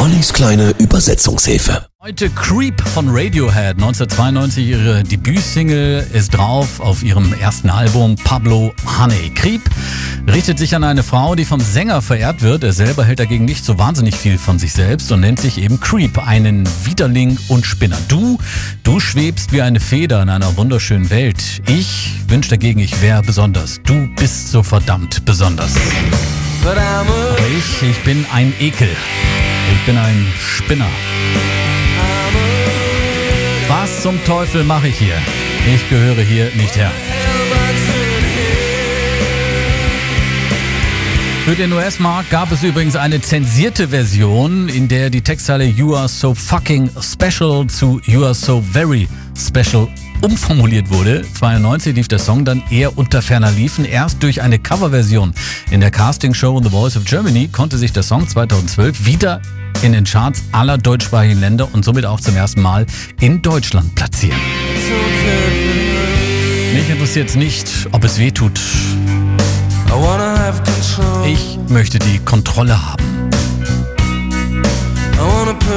Ollis kleine Übersetzungshilfe. Heute Creep von Radiohead. 1992 ihre Debütsingle ist drauf auf ihrem ersten Album Pablo Honey. Creep richtet sich an eine Frau, die vom Sänger verehrt wird. Er selber hält dagegen nicht so wahnsinnig viel von sich selbst und nennt sich eben Creep, einen Widerling und Spinner. Du, du schwebst wie eine Feder in einer wunderschönen Welt. Ich wünsch dagegen, ich wäre besonders. Du bist so verdammt besonders. Ich, ich bin ein Ekel. Ich bin ein Spinner. Was zum Teufel mache ich hier? Ich gehöre hier nicht her. Für den US-Markt gab es übrigens eine zensierte Version, in der die Textzeile You are so fucking special zu You are so very special umformuliert wurde. 92 lief der Song dann eher unter ferner Liefen. Erst durch eine Coverversion in der Castingshow The Voice of Germany konnte sich der Song 2012 wieder in den Charts aller deutschsprachigen Länder und somit auch zum ersten Mal in Deutschland platzieren. Mich interessiert es nicht, ob es weh tut. Ich möchte die Kontrolle haben.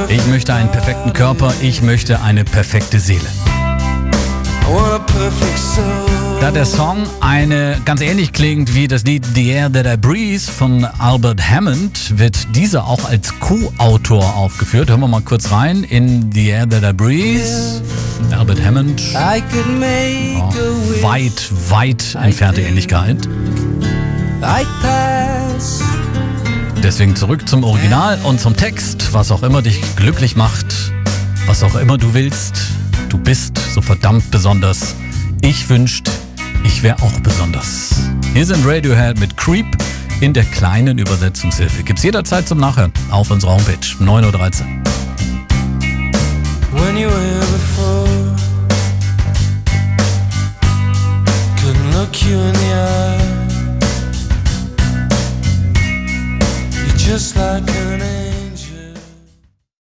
Ich möchte einen perfekten Körper, ich möchte eine perfekte Seele. Da der Song eine ganz ähnlich klingt wie das Lied The Air That I Breathe von Albert Hammond, wird dieser auch als Co-Autor aufgeführt. Hören wir mal kurz rein in The Air That I Breathe. Albert Hammond. Oh, weit, weit entfernte Ähnlichkeit. Deswegen zurück zum Original und zum Text. Was auch immer dich glücklich macht, was auch immer du willst, du bist so verdammt besonders. Ich wünscht, ich wäre auch besonders. Hier sind Radiohead mit Creep in der kleinen Übersetzungshilfe. Gibt's jederzeit zum Nachhören auf unserer Homepage 9.13 Uhr. When you were before, couldn't look you in the eye. You're just like an